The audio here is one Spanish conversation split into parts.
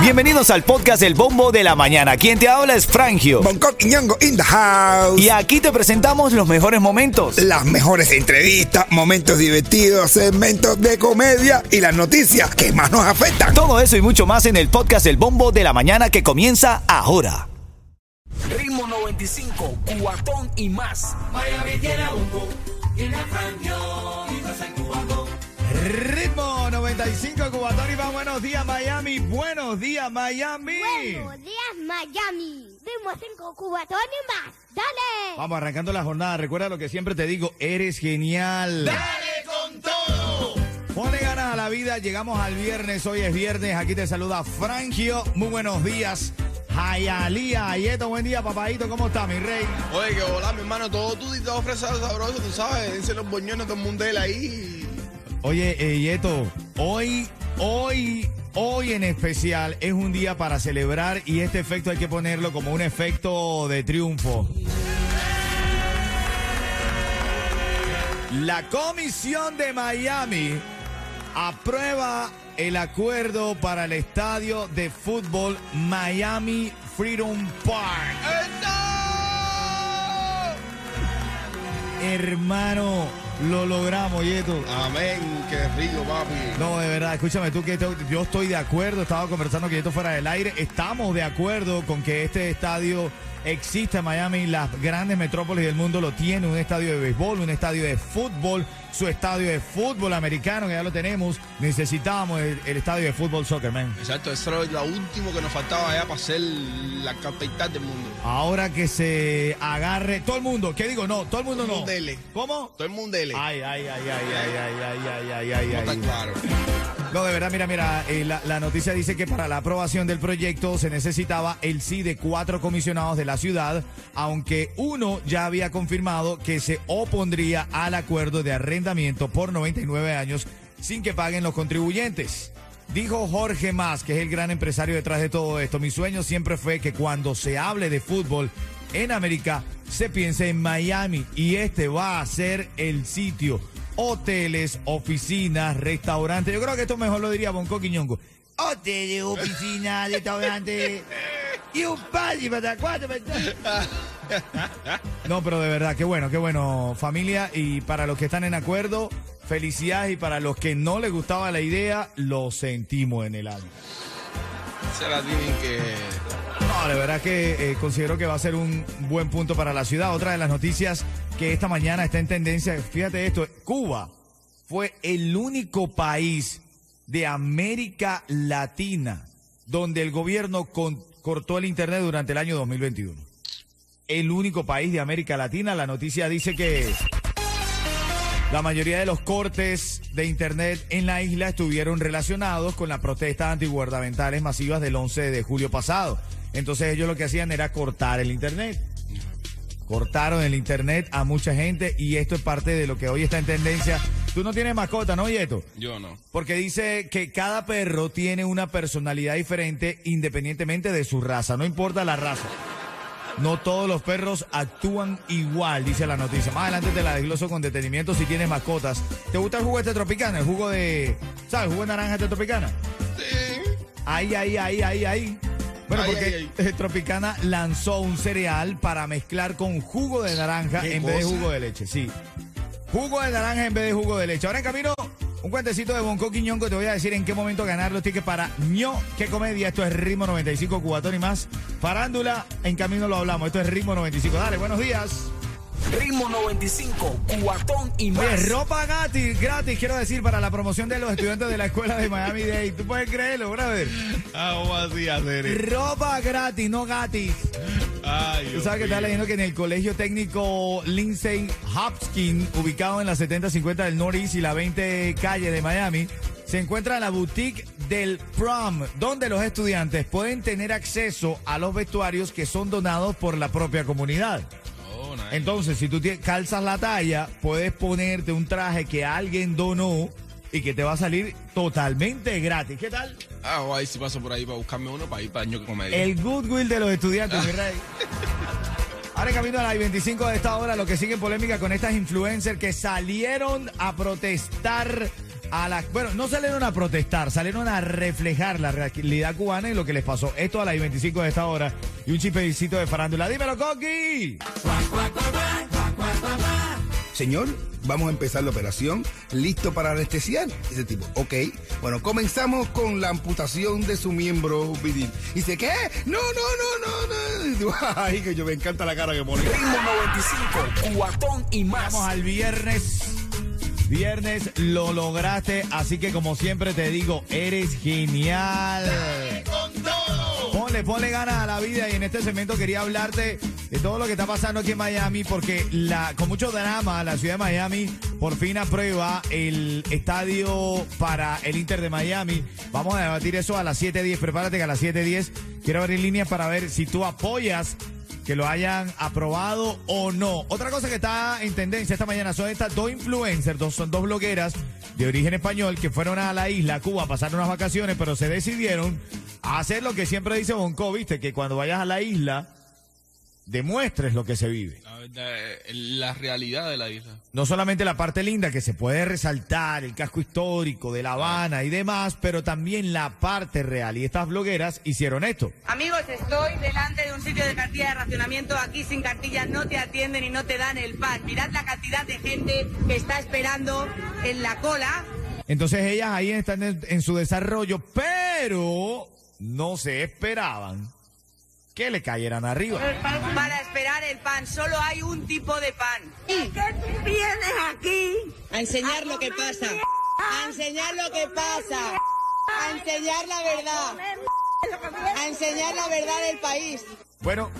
Bienvenidos al podcast El Bombo de la Mañana. Quien te habla es Frangio. Bangkok y Ñongo in the house. Y aquí te presentamos los mejores momentos. Las mejores entrevistas, momentos divertidos, segmentos de comedia y las noticias que más nos afectan. Todo eso y mucho más en el podcast El Bombo de la Mañana que comienza ahora. Ritmo 95, cuatón y más. Miami tiene bombo, tiene Frangio, y cubatón. Ritmo 95 Cubatón y más. Buenos días Miami. Buenos días Miami. Buenos días, Miami. Ritmo 5 cubatón y más. Dale. Vamos arrancando la jornada. Recuerda lo que siempre te digo. Eres genial. Dale con todo. Ponle ganas a la vida. Llegamos al viernes. Hoy es viernes. Aquí te saluda Frangio. Muy buenos días. Hayalía, Ayeto, buen día, papadito. ¿Cómo está, mi rey? Oye, que hola, mi hermano, todo tú todo fresado sabroso, tú sabes, dense los boñones, todo el mundo de él ahí. Oye, eh, Yeto, hoy, hoy, hoy en especial es un día para celebrar y este efecto hay que ponerlo como un efecto de triunfo. La Comisión de Miami aprueba el acuerdo para el estadio de fútbol Miami Freedom Park. Hermano, lo logramos, Yeto. Amén, qué rico, papi. No, de verdad, escúchame tú que yo estoy de acuerdo, estaba conversando que esto fuera del aire, estamos de acuerdo con que este estadio exista en Miami, las grandes metrópolis del mundo lo tienen, un estadio de béisbol, un estadio de fútbol, su estadio de fútbol americano, que ya lo tenemos, necesitábamos el, el estadio de fútbol soccer, man. Exacto, eso era lo último que nos faltaba allá para ser la capital del mundo. Ahora que se agarre todo el mundo, ¿qué digo? No, todo el mundo Todo no. mundo dele. ¿Cómo? Todo el mundo dele. Ay, ay, ay, ay, ay, ay, ay, ay, ay, ay, no está claro. No, de verdad, mira, mira, eh, la, la noticia dice que para la aprobación del proyecto se necesitaba el sí de cuatro comisionados de la ciudad, aunque uno ya había confirmado que se opondría al acuerdo de arrendamiento por 99 años sin que paguen los contribuyentes. Dijo Jorge Más, que es el gran empresario detrás de todo esto, mi sueño siempre fue que cuando se hable de fútbol en América se piense en Miami y este va a ser el sitio. Hoteles, oficinas, restaurantes. Yo creo que esto mejor lo diría Bonco Quiñongo. Hoteles, oficinas, restaurantes. Y un party para cuatro personas. No, pero de verdad, qué bueno, qué bueno, familia. Y para los que están en acuerdo, felicidades. Y para los que no les gustaba la idea, lo sentimos en el alma. Se la tienen que. No, de verdad que eh, considero que va a ser un buen punto para la ciudad. Otra de las noticias que esta mañana está en tendencia, fíjate esto, Cuba fue el único país de América Latina donde el gobierno cortó el Internet durante el año 2021. El único país de América Latina. La noticia dice que la mayoría de los cortes de Internet en la isla estuvieron relacionados con las protestas antigubernamentales masivas del 11 de julio pasado. Entonces ellos lo que hacían era cortar el Internet. Cortaron el Internet a mucha gente y esto es parte de lo que hoy está en tendencia. Tú no tienes mascota, ¿no, Yeto? Yo no. Porque dice que cada perro tiene una personalidad diferente independientemente de su raza, no importa la raza. No todos los perros actúan igual, dice la noticia. Más adelante te la desgloso con detenimiento si tienes mascotas. ¿Te gusta el jugo este tropicana? El jugo de. ¿Sabes? El jugo de naranja este tropicana. Ahí, ahí, ahí, ahí, ahí. Bueno, Ay, porque ay, eh, Tropicana lanzó un cereal para mezclar con jugo de naranja ¿Qué en vez de jugo de leche, sí. Jugo de naranja en vez de jugo de leche. Ahora en camino, un cuentecito de Bonco Quiñongo. Te voy a decir en qué momento ganar los tickets para ño. ¿Qué comedia? Esto es Ritmo 95 Cubatón y más. Farándula, en camino lo hablamos. Esto es Ritmo 95. Dale, buenos días. Ritmo 95, cuatón y más. Oye, ropa gratis, gratis, quiero decir, para la promoción de los estudiantes de la escuela de Miami Dade. ¿Tú puedes creerlo, brother? Ah, ¿cómo así hacer Ropa gratis, no gratis. Ay, Tú sabes que está leyendo que en el colegio técnico Lindsay Hopkins, ubicado en la 7050 del Northeast y la 20 calle de Miami, se encuentra la boutique del prom, donde los estudiantes pueden tener acceso a los vestuarios que son donados por la propia comunidad. Oh. Entonces, si tú calzas la talla, puedes ponerte un traje que alguien donó y que te va a salir totalmente gratis. ¿Qué tal? Ah, voy a ver si paso por ahí para buscarme uno para ir para año que comedia. El goodwill de los estudiantes, mi rey. Ahora camino a la I-25 de esta hora, lo que sigue en polémica con estas influencers que salieron a protestar a la... Bueno, no salieron a protestar, salieron a reflejar la realidad cubana y lo que les pasó. Esto a las 25 de esta hora y un chipecito de farándula. ¡Dímelo, Coqui! Señor, vamos a empezar la operación. ¿Listo para anestesiar? Ese tipo, ok. Bueno, comenzamos con la amputación de su miembro viril. Dice, ¿qué? No, no, no, no, no. Ay, que yo me encanta la cara que pone. Ritmo 95, cuatón y más. Vamos al viernes. Viernes lo lograste, así que como siempre te digo, eres genial. Ponle, ponle ganas a la vida y en este segmento quería hablarte de todo lo que está pasando aquí en Miami porque la, con mucho drama la ciudad de Miami por fin aprueba el estadio para el Inter de Miami. Vamos a debatir eso a las 7.10. Prepárate que a las 7.10 quiero abrir líneas para ver si tú apoyas que lo hayan aprobado o no. Otra cosa que está en tendencia esta mañana son estas dos influencers, dos, son dos blogueras de origen español que fueron a la isla, Cuba, a pasar unas vacaciones, pero se decidieron a hacer lo que siempre dice Bonco, viste, que cuando vayas a la isla demuestres lo que se vive. La verdad, eh, la realidad de la isla. No solamente la parte linda que se puede resaltar, el casco histórico de La Habana y demás, pero también la parte real. Y estas blogueras hicieron esto. Amigos, estoy delante de un sitio de cartilla de racionamiento. Aquí sin cartilla no te atienden y no te dan el pan. Mirad la cantidad de gente que está esperando en la cola. Entonces ellas ahí están en, en su desarrollo, pero no se esperaban que le cayeran arriba. Para esperar el pan, solo hay un tipo de pan. ¿Y qué tú vienes aquí? A enseñar lo que pasa. A enseñar lo que pasa. A enseñar la verdad. A enseñar la verdad del país. Bueno,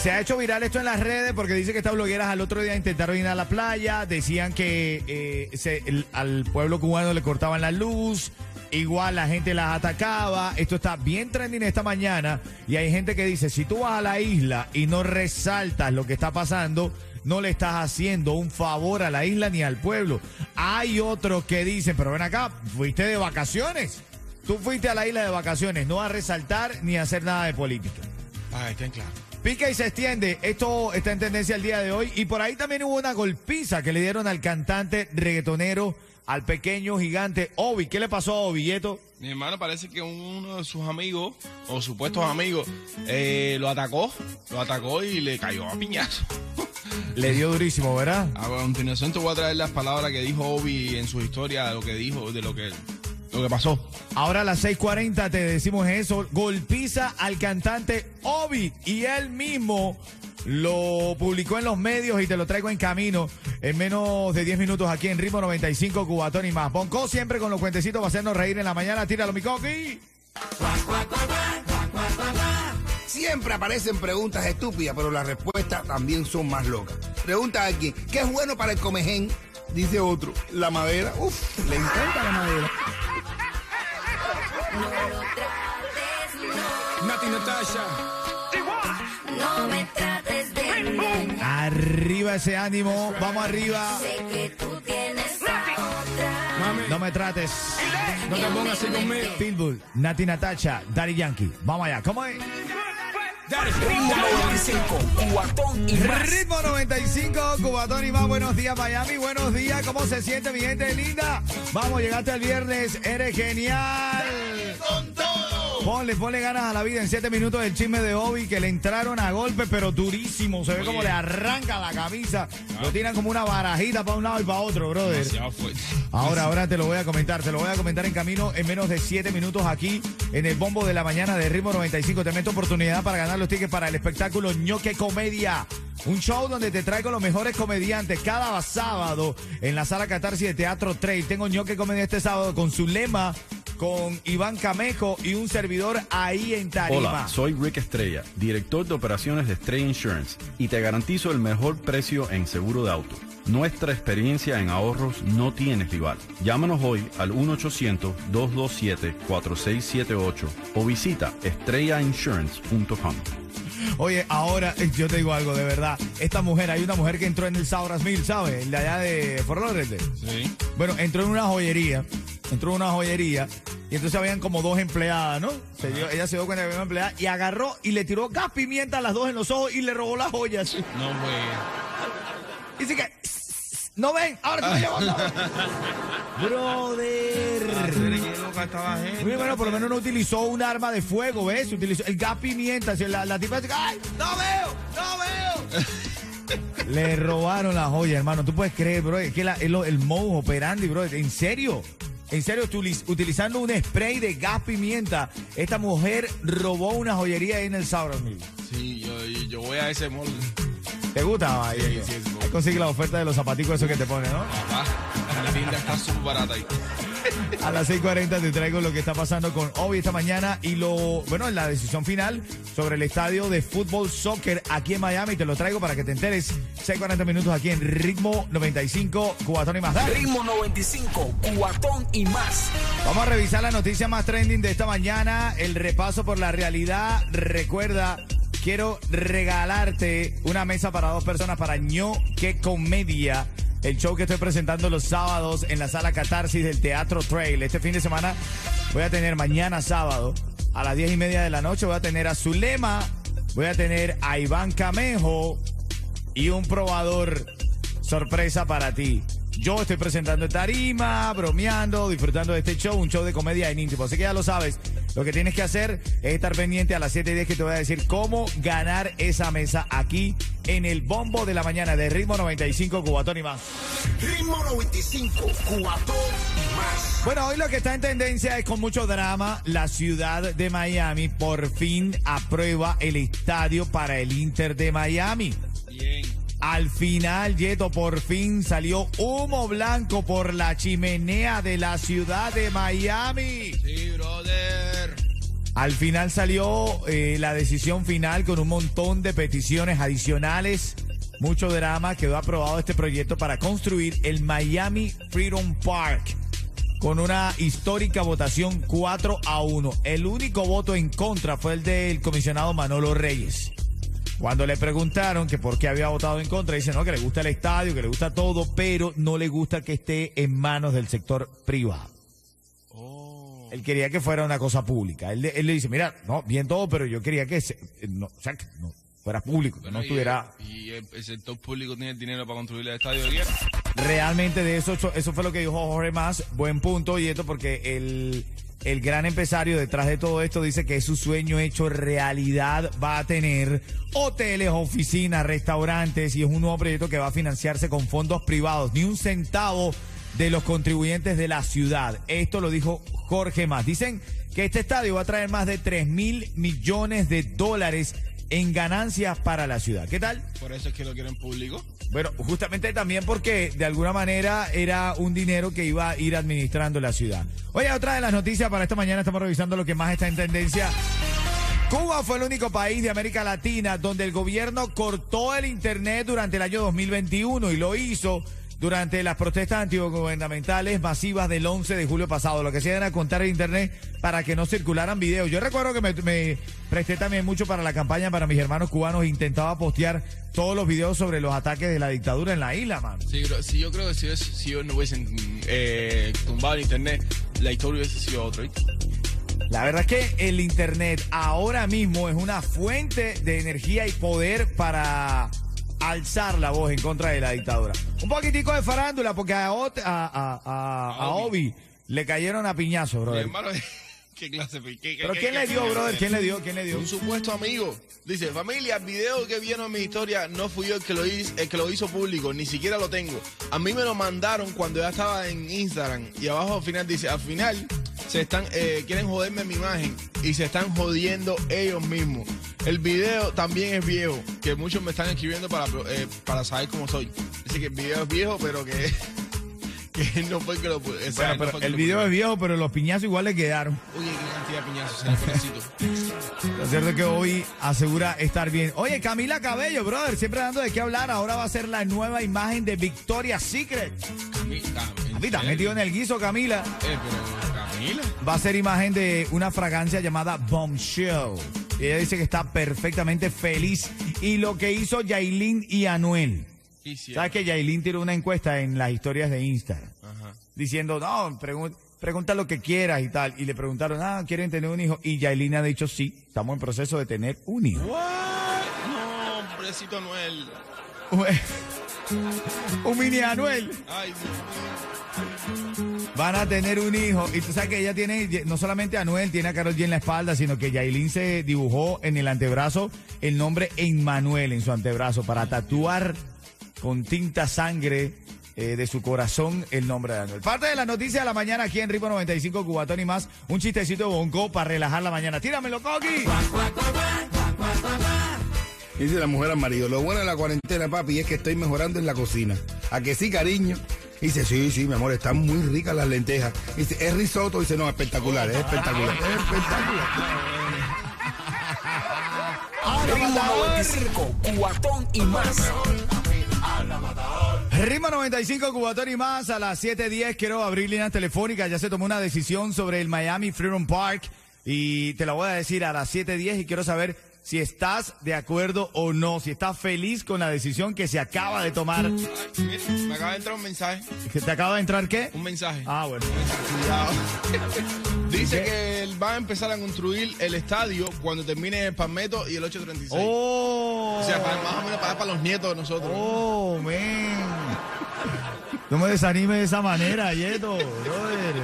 se ha hecho viral esto en las redes porque dice que estas blogueras al otro día intentaron ir a la playa, decían que eh, se- el- al pueblo cubano le cortaban la luz, igual la gente las atacaba. Esto está bien trending esta mañana y hay gente que dice, si tú vas a la isla y no resaltas lo que está pasando, no le estás haciendo un favor a la isla ni al pueblo. Hay otros que dicen, pero ven acá, fuiste de vacaciones. Tú fuiste a la isla de vacaciones, no a resaltar ni a hacer nada de política. Ah, está en claro. Pica y se extiende. Esto está en tendencia el día de hoy. Y por ahí también hubo una golpiza que le dieron al cantante reggaetonero, al pequeño gigante Obi. ¿Qué le pasó a Obi, Yeto? Mi hermano parece que uno de sus amigos, o supuestos amigos, eh, lo atacó, lo atacó y le cayó a piñazo. Le dio durísimo, ¿verdad? A continuación te voy a traer las palabras que dijo Obi en su historia, lo que dijo, de lo que, lo que pasó. Ahora a las 6:40 te decimos eso. Golpiza al cantante Obi. Y él mismo lo publicó en los medios y te lo traigo en camino en menos de 10 minutos aquí en Ritmo 95 Cubatón y más. Bonco siempre con los cuentecitos para hacernos reír en la mañana. Tíralo, mi coqui. Siempre aparecen preguntas estúpidas, pero las respuestas también son más locas. Pregunta a alguien, ¿qué es bueno para el comején? Dice otro, la madera. Uf, le encanta la madera. Nati Natasha. No me trates de Arriba ese ánimo. Vamos arriba. sé No me trates. no te pongas así conmigo. Pitbull, Nati Natacha, Daddy Yankee. Vamos allá. ¿Cómo es? Ritmo 95, cuatón y. Ritmo 95, Cubatón y más. Buenos días, Miami. Buenos días. ¿Cómo se siente, mi gente linda? Vamos, llegaste el viernes. Eres genial. Ponle, ponle ganas a la vida en siete minutos del chisme de Obi que le entraron a golpe, pero durísimo. Se ve como le arranca la camisa. Lo tiran como una barajita para un lado y para otro, brother. Ahora, ahora te lo voy a comentar. Te lo voy a comentar en camino en menos de 7 minutos aquí en el bombo de la mañana de Ritmo 95. Te meto oportunidad para ganar los tickets para el espectáculo ñoque Comedia. Un show donde te traigo los mejores comediantes cada sábado en la sala Catarsis de Teatro Trail. Tengo ñoque Comedia este sábado con su lema, con Iván Camejo y un servidor ahí en Tarima. Hola, soy Rick Estrella, director de operaciones de Estrella Insurance y te garantizo el mejor precio en seguro de auto. Nuestra experiencia en ahorros no tiene rival. Llámanos hoy al 1-800-227-4678 o visita estrellainsurance.com. Oye, ahora eh, yo te digo algo de verdad. Esta mujer, hay una mujer que entró en el Sauras Mil, ¿sabes? El de allá de Fort Lauderdale. Sí. Bueno, entró en una joyería, entró en una joyería y entonces habían como dos empleadas, ¿no? Se dio- ella se dio cuenta que había una empleada y agarró y le tiró gas pimienta a las dos en los ojos y le robó las joyas. No, güey. Dice que No ven, ahora te llevo todo. Brother. Gente. Muy bueno, por lo menos no utilizó un arma de fuego, ¿ves? Utilizó el gas pimienta. La, la tipa dice, ¡ay! ¡No veo! ¡No veo! Le robaron la joya, hermano. Tú puedes creer, bro. Es que la- el, el modus operandi, bro. ¿En serio? En serio, utiliz- utilizando un spray de gas pimienta, esta mujer robó una joyería en el Mill. Sí, yo, yo voy a ese mall. ¿Te gusta? Ahí, Sí, sí, es ahí consigue la oferta de los zapaticos esos que te ponen, ¿no? Papá, la tienda está súper barata ahí. A las 6.40 te traigo lo que está pasando con Obi esta mañana y lo, bueno, la decisión final sobre el estadio de fútbol soccer aquí en Miami. Te lo traigo para que te enteres. 6.40 minutos aquí en Ritmo 95, Cubatón y más. Dale. Ritmo 95, cuatón y más. Vamos a revisar la noticia más trending de esta mañana, el repaso por la realidad. Recuerda, quiero regalarte una mesa para dos personas para ño que comedia. El show que estoy presentando los sábados en la sala Catarsis del Teatro Trail. Este fin de semana voy a tener mañana sábado a las diez y media de la noche. Voy a tener a Zulema, voy a tener a Iván Camejo y un probador sorpresa para ti. Yo estoy presentando en tarima, bromeando, disfrutando de este show, un show de comedia en íntimo. Así que ya lo sabes, lo que tienes que hacer es estar pendiente a las 7 y 10 que te voy a decir cómo ganar esa mesa aquí en el bombo de la mañana de Ritmo 95 Cubatón y más. Ritmo 95, cuatón y más. Bueno, hoy lo que está en tendencia es con mucho drama. La ciudad de Miami por fin aprueba el estadio para el Inter de Miami. Al final, Yeto, por fin salió humo blanco por la chimenea de la ciudad de Miami. Sí, brother. Al final salió eh, la decisión final con un montón de peticiones adicionales. Mucho drama. Quedó aprobado este proyecto para construir el Miami Freedom Park con una histórica votación 4 a 1. El único voto en contra fue el del comisionado Manolo Reyes. Cuando le preguntaron que por qué había votado en contra, dice no, que le gusta el estadio, que le gusta todo, pero no le gusta que esté en manos del sector privado. Oh. Él quería que fuera una cosa pública. Él, le- él le dice, mira, no, bien todo, pero yo quería que se- eh, no, o sea, que no fuera público, que no y- estuviera Y, el, el sector público tiene el dinero para construir el estadio de guerra. Realmente de eso. Eso, fue lo que dijo Jorge Más. Buen punto, y esto porque el, el gran empresario detrás de todo esto dice que su sueño hecho realidad va a tener hoteles, oficinas, restaurantes y es un nuevo proyecto que va a financiarse con fondos privados. Ni un centavo de los contribuyentes de la ciudad. Esto lo dijo Jorge Más. Dicen que este estadio va a traer más de 3 mil millones de dólares en ganancias para la ciudad. ¿Qué tal? Por eso es que lo quieren público. Bueno, justamente también porque de alguna manera era un dinero que iba a ir administrando la ciudad. Oye, otra de las noticias para esta mañana estamos revisando lo que más está en tendencia. Cuba fue el único país de América Latina donde el gobierno cortó el internet durante el año 2021 y lo hizo durante las protestas antigubernamentales masivas del 11 de julio pasado. Lo que hacían era contar el internet para que no circularan videos. Yo recuerdo que me, me presté también mucho para la campaña para mis hermanos cubanos e intentaba postear todos los videos sobre los ataques de la dictadura en la isla, mano. Sí, bro, sí, yo creo que si, si yo no hubiesen mm, eh, tumbado el internet, la historia hubiese sido otra. La verdad es que el Internet ahora mismo es una fuente de energía y poder para alzar la voz en contra de la dictadura. Un poquitico de farándula porque a, Ot- a, a, a- Obi le cayeron a piñazos, Mi brother. ¿qué clase? ¿Qué, qué- ¿Pero qué- quién qué- le dio, qué- brother? ¿Quién le dio? ¿Quién le dio? Un supuesto amigo. Dice, familia, el video que vieron en mi historia no fui yo el que lo hizo, el que lo hizo público, ni siquiera lo tengo. A mí me lo mandaron cuando ya estaba en Instagram. Y abajo al final dice, al final se están, eh, quieren joderme mi imagen y se están jodiendo ellos mismos. El video también es viejo, que muchos me están escribiendo para, eh, para saber cómo soy. Dice que el video es viejo, pero que, que no fue el que lo o sea, Bueno, pero el lo video es viejo, pero los piñazos igual le quedaron. Oye, qué cantidad de piñazos, Felicito. Lo cierto es que hoy asegura estar bien. Oye, Camila Cabello, brother, siempre dando de qué hablar. Ahora va a ser la nueva imagen de Victoria's Secret. Cami- Cam- A ti metido en el guiso, Camila. Eh, pero Camila. va a ser imagen de una fragancia llamada Bombshell. Y ella dice que está perfectamente feliz. Y lo que hizo Yailin y Anuel. Sí, sí. ¿Sabes que Yailin tiró una encuesta en las historias de Instagram? Ajá. Diciendo, no, pregun- pregunta lo que quieras y tal. Y le preguntaron, ah, ¿quieren tener un hijo? Y Yailin ha dicho, sí, estamos en proceso de tener un hijo. What? No, pobrecito Noel. Un mini Anuel. Ay, Van a tener un hijo. Y tú sabes que ella tiene, no solamente a Anuel, tiene a Carol G en la espalda, sino que Yailin se dibujó en el antebrazo el nombre Emmanuel en su antebrazo para tatuar con tinta sangre eh, de su corazón el nombre de Anuel. Parte de la noticia de la mañana aquí en Ripo 95 Cubatón y más. Un chistecito bonco para relajar la mañana. Tíramelo, Coqui. Dice la mujer al marido, lo bueno de la cuarentena, papi, es que estoy mejorando en la cocina. ¿A que sí, cariño? Dice, sí, sí, mi amor, están muy ricas las lentejas. Dice, es risotto. Dice, no, espectacular, es espectacular, es espectacular. Ritmo 95, cuatón y más. Rima 95 Cubatón y más a las 7.10 quiero abrir líneas telefónicas. Ya se tomó una decisión sobre el Miami Freedom Park y te la voy a decir a las 7.10 y quiero saber si estás de acuerdo o no, si estás feliz con la decisión que se acaba de tomar. mira, me acaba de entrar un mensaje. ¿Que ¿Te acaba de entrar qué? Un mensaje. Ah, bueno. Cuidado. Dice ¿Qué? que él va a empezar a construir el estadio cuando termine el Palmetto y el 836. Oh, O sea, para- más o menos para, para los nietos de nosotros. oh, man. No me desanimes de esa manera, Yeto. brother.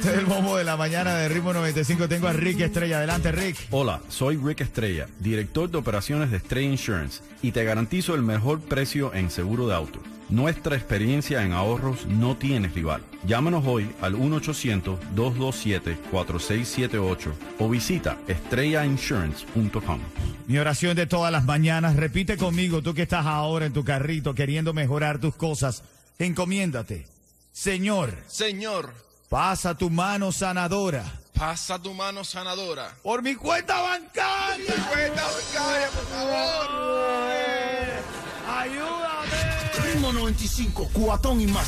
Este es el bombo de la mañana de Ritmo 95. Tengo a Rick Estrella. Adelante, Rick. Hola, soy Rick Estrella, director de operaciones de Estrella Insurance y te garantizo el mejor precio en seguro de auto. Nuestra experiencia en ahorros no tiene rival. Llámanos hoy al 1-800-227-4678 o visita estrellainsurance.com. Mi oración de todas las mañanas. Repite conmigo, tú que estás ahora en tu carrito queriendo mejorar tus cosas. Encomiéndate. Señor, Señor, pasa tu mano sanadora pasa tu mano sanadora. por mi cuenta bancaria. Cuenta bancaria, por favor. Ayúdame. Ritmo 95, cuatón y más.